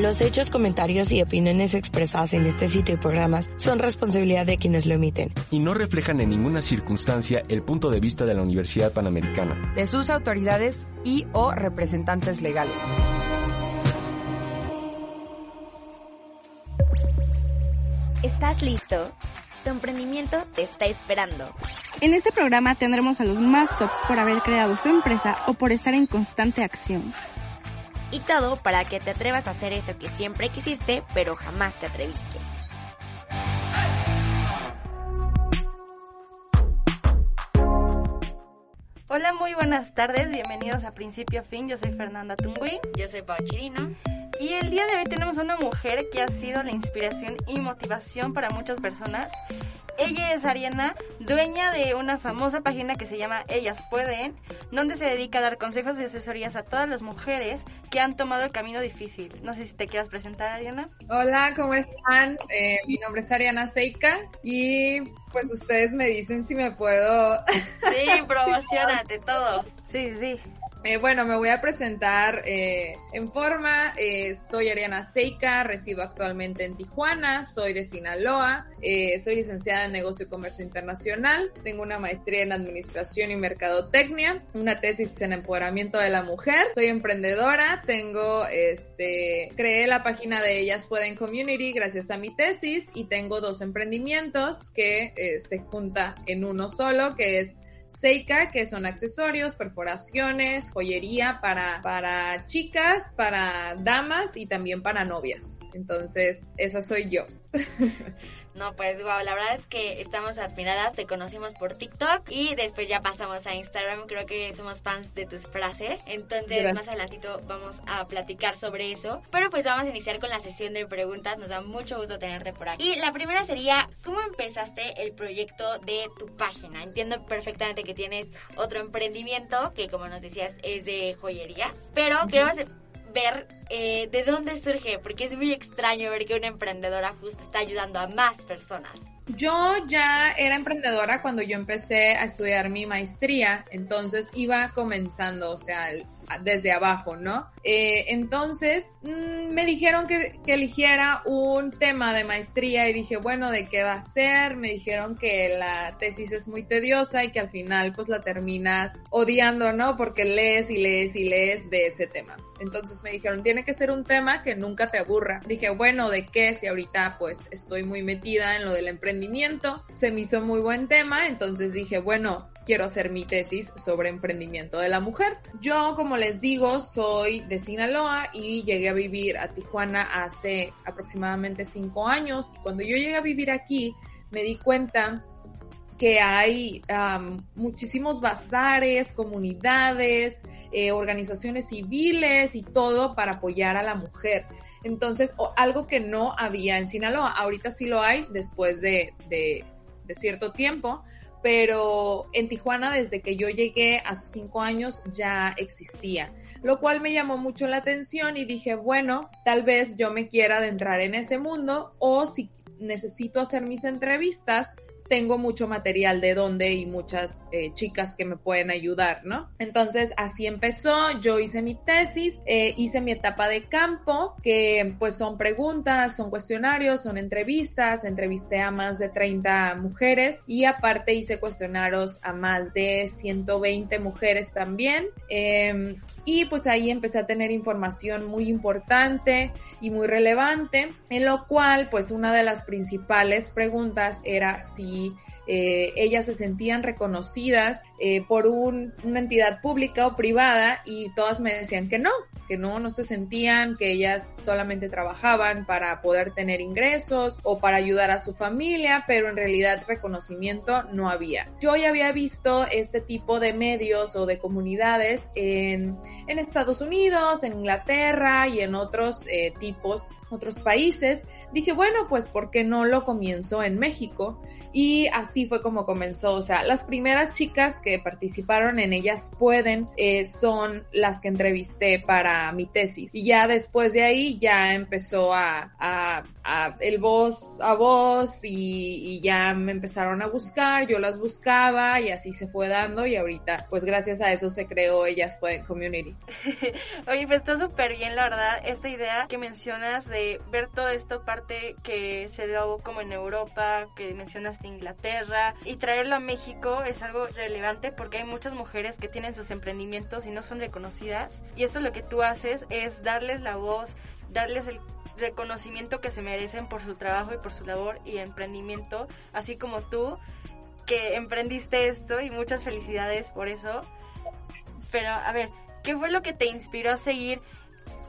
Los hechos, comentarios y opiniones expresadas en este sitio y programas son responsabilidad de quienes lo emiten. Y no reflejan en ninguna circunstancia el punto de vista de la Universidad Panamericana, de sus autoridades y o representantes legales. ¿Estás listo? Tu emprendimiento te está esperando. En este programa tendremos a los más tops por haber creado su empresa o por estar en constante acción. Y todo para que te atrevas a hacer eso que siempre quisiste, pero jamás te atreviste. Hola, muy buenas tardes, bienvenidos a Principio Fin, yo soy Fernanda Tungui. Yo soy Pau Chirino. Y el día de hoy tenemos una mujer que ha sido la inspiración y motivación para muchas personas. Ella es Ariana, dueña de una famosa página que se llama Ellas Pueden, donde se dedica a dar consejos y asesorías a todas las mujeres que han tomado el camino difícil. No sé si te quieras presentar, Ariana. Hola, ¿cómo están? Eh, mi nombre es Ariana Seika y pues ustedes me dicen si me puedo... Sí, promocionate todo. Sí, sí. Eh, bueno, me voy a presentar eh, en forma. Eh, soy Ariana Seika, resido actualmente en Tijuana, soy de Sinaloa, soy licenciada en Negocio y Comercio Internacional, tengo una maestría en Administración y Mercadotecnia, una tesis en Empoderamiento de la Mujer, soy emprendedora, tengo, este, creé la página de Ellas Pueden Community gracias a mi tesis y tengo dos emprendimientos que se junta en uno solo, que es Seika, que son accesorios, perforaciones, joyería para, para chicas, para damas y también para novias. Entonces, esa soy yo. No, pues wow, la verdad es que estamos admiradas, te conocimos por TikTok y después ya pasamos a Instagram, creo que somos fans de tus frases, entonces más adelantito vamos a platicar sobre eso, pero pues vamos a iniciar con la sesión de preguntas, nos da mucho gusto tenerte por aquí. Y la primera sería, ¿cómo empezaste el proyecto de tu página? Entiendo perfectamente que tienes otro emprendimiento que como nos decías es de joyería, pero creo que ver eh, de dónde surge, porque es muy extraño ver que una emprendedora justo está ayudando a más personas. Yo ya era emprendedora cuando yo empecé a estudiar mi maestría, entonces iba comenzando, o sea, desde abajo, ¿no? Eh, entonces mm, me dijeron que, que, eligiera un tema de maestría y dije, bueno, ¿de qué va a ser? Me dijeron que la tesis es muy tediosa y que al final pues la terminas odiando, ¿no? Porque lees y lees y lees de ese tema. Entonces me dijeron, tiene que ser un tema que nunca te aburra. Dije, bueno, ¿de qué? Si ahorita pues estoy muy metida en lo del emprendimiento, se me hizo muy buen tema, entonces dije, bueno, quiero hacer mi tesis sobre emprendimiento de la mujer. Yo, como les digo, soy de Sinaloa y llegué a vivir a Tijuana hace aproximadamente cinco años. Cuando yo llegué a vivir aquí, me di cuenta que hay muchísimos bazares, comunidades, eh, organizaciones civiles y todo para apoyar a la mujer. Entonces, algo que no había en Sinaloa, ahorita sí lo hay después de, cierto tiempo, pero en Tijuana desde que yo llegué hace cinco años ya existía, lo cual me llamó mucho la atención y dije, bueno, tal vez yo me quiera adentrar en ese mundo o si necesito hacer mis entrevistas, tengo mucho material de donde y muchas eh, chicas que me pueden ayudar, ¿no? Entonces así empezó, yo hice mi tesis, eh, hice mi etapa de campo, que pues son preguntas, son cuestionarios, son entrevistas, entrevisté a más de 30 mujeres y aparte hice cuestionarios a más de 120 mujeres también. Em, y pues ahí empecé a tener información muy importante y muy relevante, en lo cual pues una de las principales preguntas era si eh, ellas se sentían reconocidas eh, por un, una entidad pública o privada y todas me decían que no, que no, no se sentían, que ellas solamente trabajaban para poder tener ingresos o para ayudar a su familia, pero en realidad reconocimiento no había. Yo ya había visto este tipo de medios o de comunidades en, en Estados Unidos, en Inglaterra y en otros eh, tipos, otros países. Dije, bueno, pues ¿por qué no lo comienzo en México? Y así fue como comenzó. O sea, las primeras chicas que participaron en Ellas Pueden eh, son las que entrevisté para mi tesis. Y ya después de ahí ya empezó a, a, el voz a voz y, y, ya me empezaron a buscar, yo las buscaba y así se fue dando y ahorita pues gracias a eso se creó Ellas Pueden Community. Oye, pues está súper bien la verdad esta idea que mencionas de ver todo esto parte que se dio como en Europa, que mencionas de Inglaterra y traerlo a México es algo relevante porque hay muchas mujeres que tienen sus emprendimientos y no son reconocidas y esto lo que tú haces es darles la voz, darles el reconocimiento que se merecen por su trabajo y por su labor y emprendimiento, así como tú que emprendiste esto y muchas felicidades por eso. Pero a ver, ¿qué fue lo que te inspiró a seguir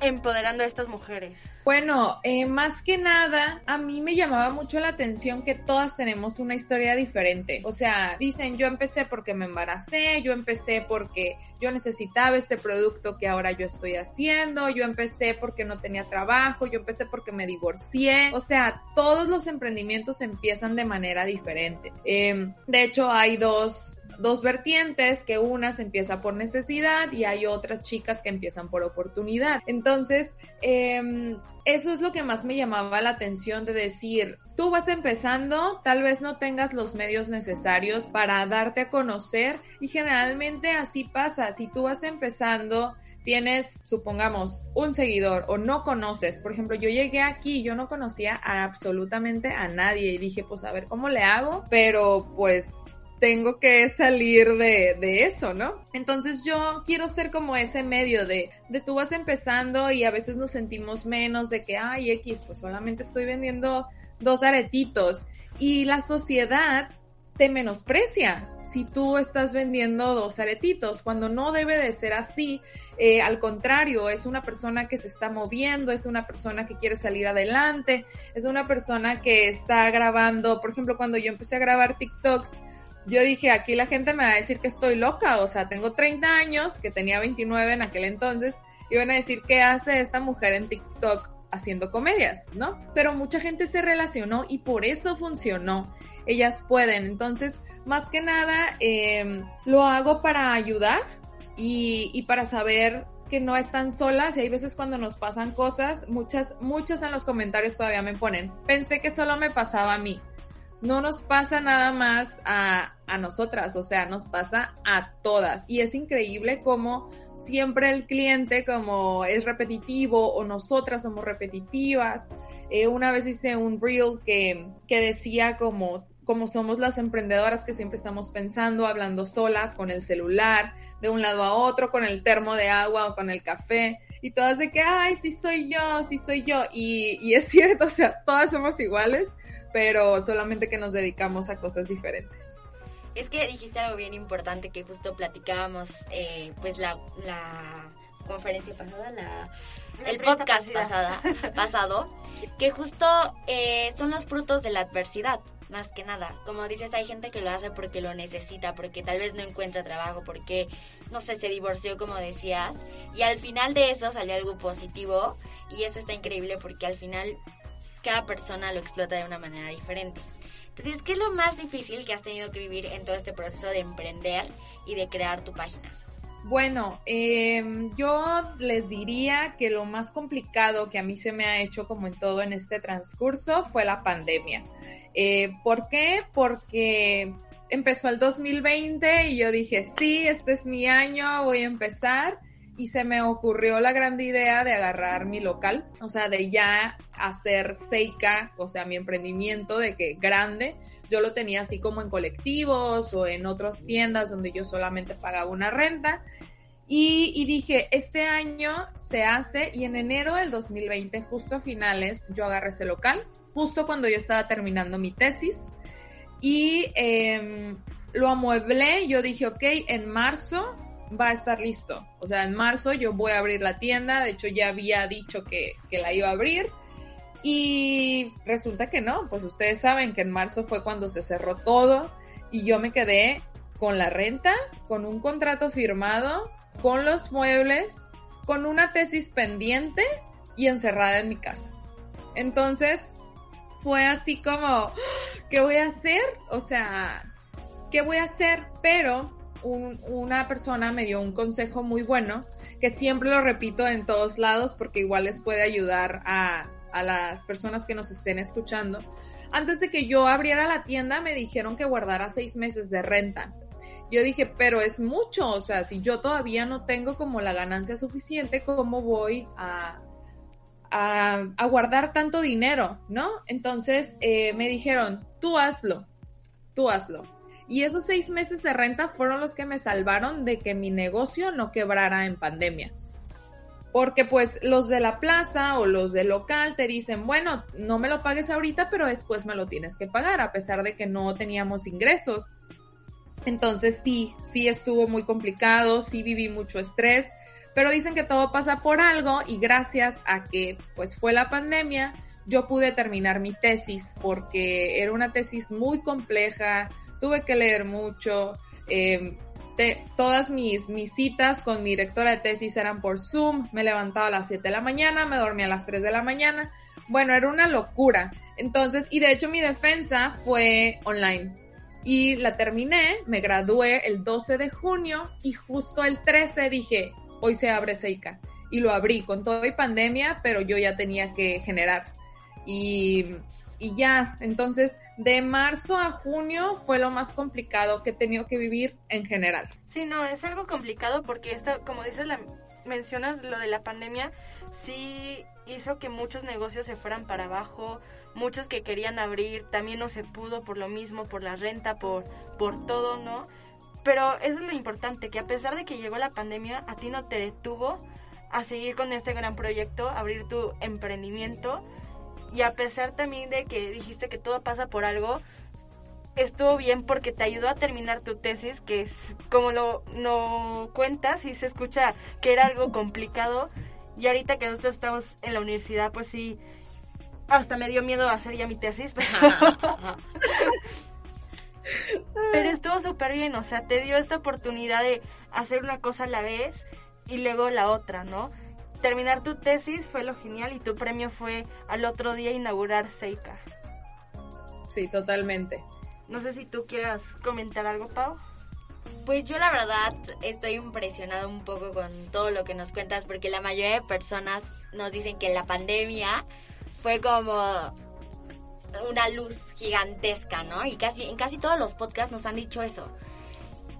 empoderando a estas mujeres? Bueno, eh, más que nada, a mí me llamaba mucho la atención que todas tenemos una historia diferente. O sea, dicen, yo empecé porque me embaracé, yo empecé porque yo necesitaba este producto que ahora yo estoy haciendo, yo empecé porque no tenía trabajo, yo empecé porque me divorcié. O sea, todos los emprendimientos empiezan de manera diferente. Eh, de hecho, hay dos dos vertientes, que una se empieza por necesidad y hay otras chicas que empiezan por oportunidad. Entonces, eh, eso es lo que más me llamaba la atención de decir, tú vas empezando, tal vez no tengas los medios necesarios para darte a conocer y generalmente así pasa, si tú vas empezando, tienes, supongamos, un seguidor o no conoces, por ejemplo, yo llegué aquí, yo no conocía a absolutamente a nadie y dije, pues a ver cómo le hago, pero pues tengo que salir de, de, eso, ¿no? Entonces yo quiero ser como ese medio de, de tú vas empezando y a veces nos sentimos menos de que, ay, X, pues solamente estoy vendiendo dos aretitos. Y la sociedad te menosprecia si tú estás vendiendo dos aretitos, cuando no debe de ser así. Eh, al contrario, es una persona que se está moviendo, es una persona que quiere salir adelante, es una persona que está grabando, por ejemplo, cuando yo empecé a grabar TikToks, yo dije, aquí la gente me va a decir que estoy loca, o sea, tengo 30 años, que tenía 29 en aquel entonces, y van a decir, ¿qué hace esta mujer en TikTok haciendo comedias, no? Pero mucha gente se relacionó y por eso funcionó. Ellas pueden, entonces, más que nada, eh, lo hago para ayudar y, y para saber que no están solas y hay veces cuando nos pasan cosas, muchas, muchas en los comentarios todavía me ponen, pensé que solo me pasaba a mí no nos pasa nada más a, a, nosotras, o sea, nos pasa a todas. Y es increíble cómo siempre el cliente, como es repetitivo o nosotras somos repetitivas. Eh, una vez hice un reel que, que decía como, como somos las emprendedoras que siempre estamos pensando, hablando solas con el celular, de un lado a otro, con el termo de agua o con el café y todas de que, ay, sí soy yo, sí soy yo. Y, y, es cierto, o sea, todas somos iguales, pero solamente que nos dedicamos a cosas diferentes. Es que dijiste algo bien importante que justo platicábamos, eh, pues la, la conferencia pasada, la, el podcast pasada, pasado, que justo eh, son los frutos de la adversidad, más que nada. Como dices, hay gente que lo hace porque lo necesita, porque tal vez no encuentra trabajo, porque, no sé, se divorció, como decías, y al final de eso salió algo positivo, y eso está increíble porque al final cada persona lo explota de una manera diferente. Entonces, ¿qué es lo más difícil que has tenido que vivir en todo este proceso de emprender y de crear tu página? Bueno, eh, yo les diría que lo más complicado que a mí se me ha hecho como en todo en este transcurso fue la pandemia. Eh, ¿Por qué? Porque empezó el 2020 y yo dije, sí, este es mi año, voy a empezar y se me ocurrió la grande idea de agarrar mi local, o sea, de ya hacer Seika, o sea, mi emprendimiento de que grande, yo lo tenía así como en colectivos o en otras tiendas donde yo solamente pagaba una renta. Y, dije, este año se hace y en enero del 2020, justo a finales, yo agarré ese local, justo cuando yo estaba terminando mi tesis. y em, lo amueblé. Yo dije, ok, en marzo va a estar listo. O sea, en marzo yo voy a abrir la tienda. De hecho, ya había dicho que, que la iba a abrir. Y resulta que no, pues ustedes saben que en marzo fue cuando se cerró todo y yo me quedé con la renta, con un contrato firmado, con los muebles, con una tesis pendiente y encerrada en mi casa. Entonces, fue así como, ¿qué voy a hacer? O sea, ¿qué voy a hacer? Pero una persona me dio un consejo muy bueno, que siempre lo repito en todos lados porque igual les puede ayudar a, a las personas que nos estén escuchando. Antes de que yo abriera la tienda me dijeron que guardara seis meses de renta. Yo dije, pero es mucho, o sea, si yo todavía no tengo como la ganancia suficiente, ¿cómo voy a, a, guardar tanto dinero? ¿No? Entonces eh, me dijeron, tú hazlo, tú hazlo. Y esos seis meses de renta fueron los que me salvaron de que mi negocio no quebrara en pandemia. Porque pues los de la plaza o los del local te dicen, bueno, no me lo pagues ahorita, pero después me lo tienes que pagar, a pesar de que no teníamos ingresos. Entonces sí, sí estuvo muy complicado, sí viví mucho estrés, pero dicen que todo pasa por algo y gracias a que pues fue la pandemia, yo pude terminar mi tesis porque era una tesis muy compleja, tuve que leer mucho, eh, todas mis, mis citas con mi directora de tesis eran por Zoom, me levantaba a las 7 de la mañana, me dormía a las 3 de la mañana, bueno, era una locura. Entonces, y de hecho mi defensa fue online. Y la terminé, me gradué el 12 de junio y justo el 13 dije, hoy se abre Seika. Y lo abrí con todo y pandemia, pero yo ya tenía que generar. Y, y ya, entonces de marzo a junio fue lo más complicado que he tenido que vivir en general. Sí, no, es algo complicado porque esto, como dices, la, mencionas lo de la pandemia, sí hizo que muchos negocios se fueran para abajo, muchos que querían abrir también no se pudo por lo mismo, por la renta, por, por todo, ¿no? Pero eso es lo importante, que a pesar de que llegó la pandemia, a ti no te detuvo a seguir con este gran proyecto, abrir tu emprendimiento y a pesar también de que dijiste que todo pasa por algo, estuvo bien porque te ayudó a terminar tu tesis, que es, como lo no cuentas y se escucha que era algo complicado. Y ahorita que nosotros estamos en la universidad, pues sí, hasta me dio miedo hacer ya mi tesis, pero, pero estuvo súper bien, o sea, te dio esta oportunidad de hacer una cosa a la vez y luego la otra, ¿no? Terminar tu tesis fue lo genial y tu premio fue al otro día inaugurar Seika. Sí, totalmente. No sé si tú quieras comentar algo, Pau. Pues yo la verdad estoy impresionado un poco con todo lo que nos cuentas porque la mayoría de personas nos dicen que la pandemia fue como una luz gigantesca, ¿no? Y casi en casi todos los podcasts nos han dicho eso,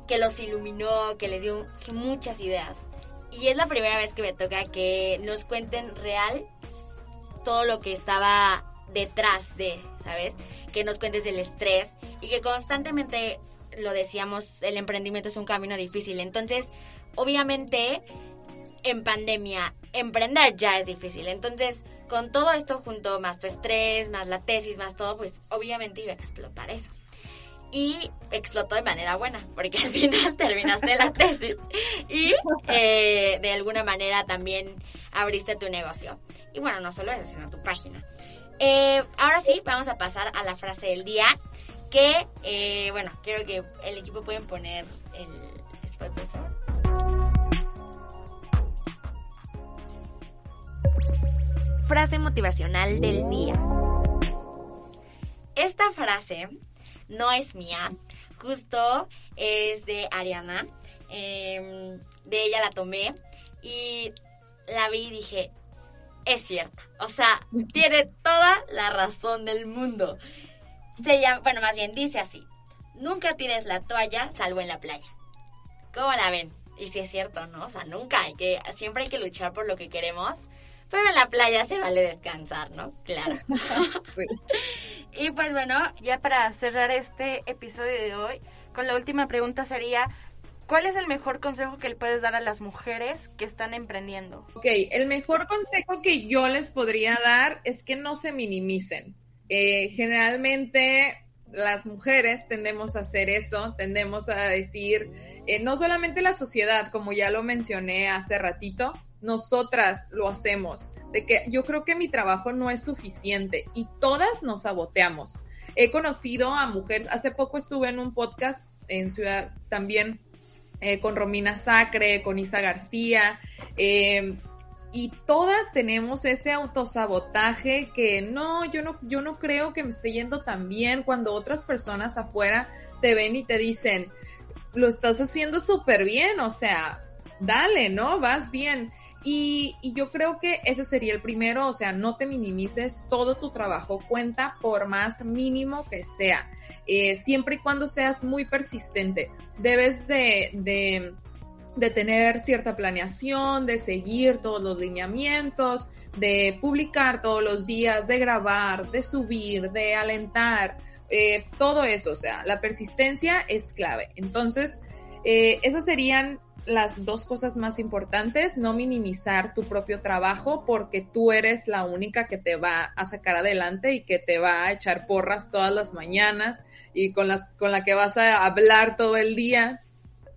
que los iluminó, que les dio muchas ideas y es la primera vez que me toca que nos cuenten real todo lo que estaba detrás de, ¿sabes? Que nos cuentes del estrés y que constantemente lo decíamos, el emprendimiento es un camino difícil. Entonces, obviamente, en pandemia, emprender ya es difícil. Entonces, con todo esto junto, más tu estrés, más la tesis, más todo, pues obviamente iba a explotar eso y explotó de manera buena, porque al final terminaste la tesis y eh, de alguna manera también abriste tu negocio. Y bueno, no solo eso, sino tu página. Eh, ahora sí, vamos a pasar a la frase del día, que, eh, bueno, quiero que el equipo pueden poner el. Frase motivacional del día. Esta frase no es mía, justo es de Ariana. Em, de ella la tomé y la vi y dije, es cierta. O sea, tiene toda la razón del mundo. Se llama, bueno, más bien dice así, nunca tires la toalla salvo en la playa. ¿Cómo la ven? Y si es cierto, ¿no? O sea, nunca hay que, siempre hay que luchar por lo que queremos pero en la playa se vale descansar, ¿no? Claro. y pues bueno, ya para cerrar este episodio de hoy, con la última pregunta sería, ¿cuál es el mejor consejo que le puedes dar a las mujeres que están emprendiendo? Ok, el mejor consejo que yo les podría dar es que no se minimicen. Eh, generalmente las mujeres tendemos a hacer eso, tendemos a decir, eh, no solamente la sociedad, como ya lo mencioné hace ratito, nosotras lo hacemos, de que yo creo que mi trabajo no es suficiente y todas nos saboteamos. He conocido a mujeres, hace poco estuve en un podcast en Ciudad también eh, con Romina Sacre, con Isa García, eh, y todas tenemos ese autosabotaje que no, yo no, yo no creo que me esté yendo tan bien cuando otras personas afuera te ven y te dicen, lo estás haciendo súper bien, o sea, dale, ¿no? Vas bien. Y, y, yo creo que ese sería el primero, o sea, no te minimices, todo tu trabajo cuenta por más mínimo que sea, eh, siempre y cuando seas muy persistente. Debes de, de de tener cierta planeación, de seguir todos los lineamientos, de publicar todos los días, de grabar, de subir, de alentar, eh, todo eso, o sea, la persistencia es clave. Entonces, eh, esas serían las dos cosas más importantes, no minimizar tu propio trabajo porque tú eres la única que te va a sacar adelante y que te va a echar porras todas las mañanas y con, las, con la que vas a hablar todo el día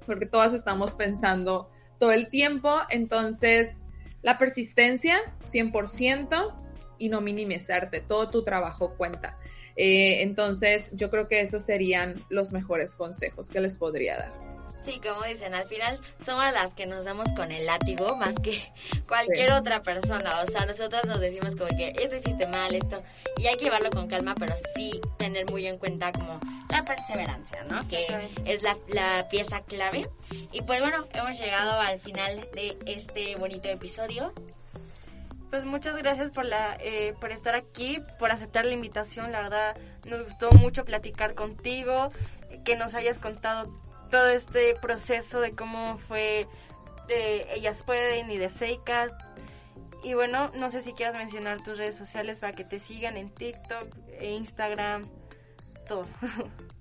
porque todas estamos pensando todo el tiempo. Entonces, la persistencia, 100%, y no minimizarte, todo tu trabajo cuenta. Eh, entonces, yo creo que esos serían los mejores consejos que les podría dar. Sí, como dicen, al final somos las que nos damos con el látigo más que cualquier otra persona. O sea, nosotros nos decimos como que esto hiciste mal, esto. Y hay que llevarlo con calma, pero sí tener muy en cuenta como la perseverancia, ¿no? Que es la, la pieza clave. Y pues bueno, hemos llegado al final de este bonito episodio. Pues muchas gracias por la eh, por estar aquí, por aceptar la invitación. La verdad, nos gustó mucho platicar contigo, que nos hayas contado todo este proceso de cómo fue de Ellas Pueden y de Seika. Y bueno, no sé si quieras mencionar tus redes sociales para que te sigan en TikTok, e Instagram, todo.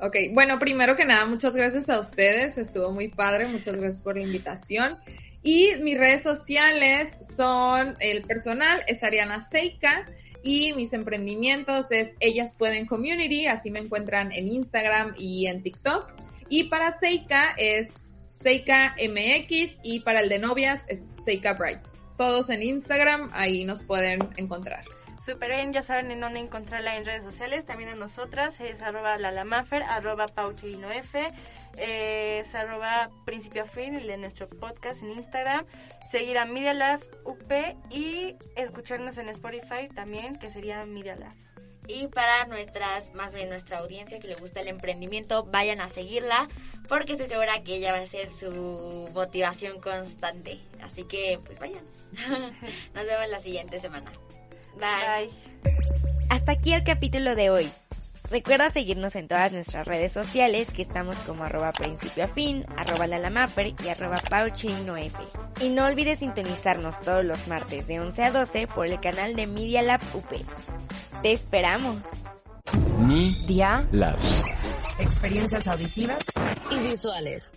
Ok, bueno, primero que nada, muchas gracias a ustedes, estuvo muy padre, muchas gracias por la invitación. Y mis redes sociales son el personal, es Ariana Seika, y mis emprendimientos es Ellas Pueden Community, así me encuentran en Instagram y en TikTok. Y para Seika es Seika MX y para el de novias es Seika Brights. Todos en Instagram, ahí nos pueden encontrar. Super bien, ya saben en dónde encontrarla en redes sociales, también a nosotras, es arroba lalamafer, arroba pauchinof, es arroba principio fin, el de nuestro podcast en Instagram, seguir a Media UP y escucharnos en Spotify también, que sería Media Lab. Y para nuestras, más bien nuestra audiencia que le gusta el emprendimiento, vayan a seguirla porque estoy segura que ella va a ser su motivación constante. Así que pues vayan. Nos vemos la siguiente semana. Bye. Hasta aquí el capítulo de hoy. Recuerda seguirnos en todas nuestras redes sociales, que estamos como arroba principio afín, arroba lalamaper y arroba pauchinof. Y no olvides sintonizarnos todos los martes de 11 a 12 por el canal de Media Lab UP. ¡Te esperamos! Media Lab. Experiencias auditivas y visuales.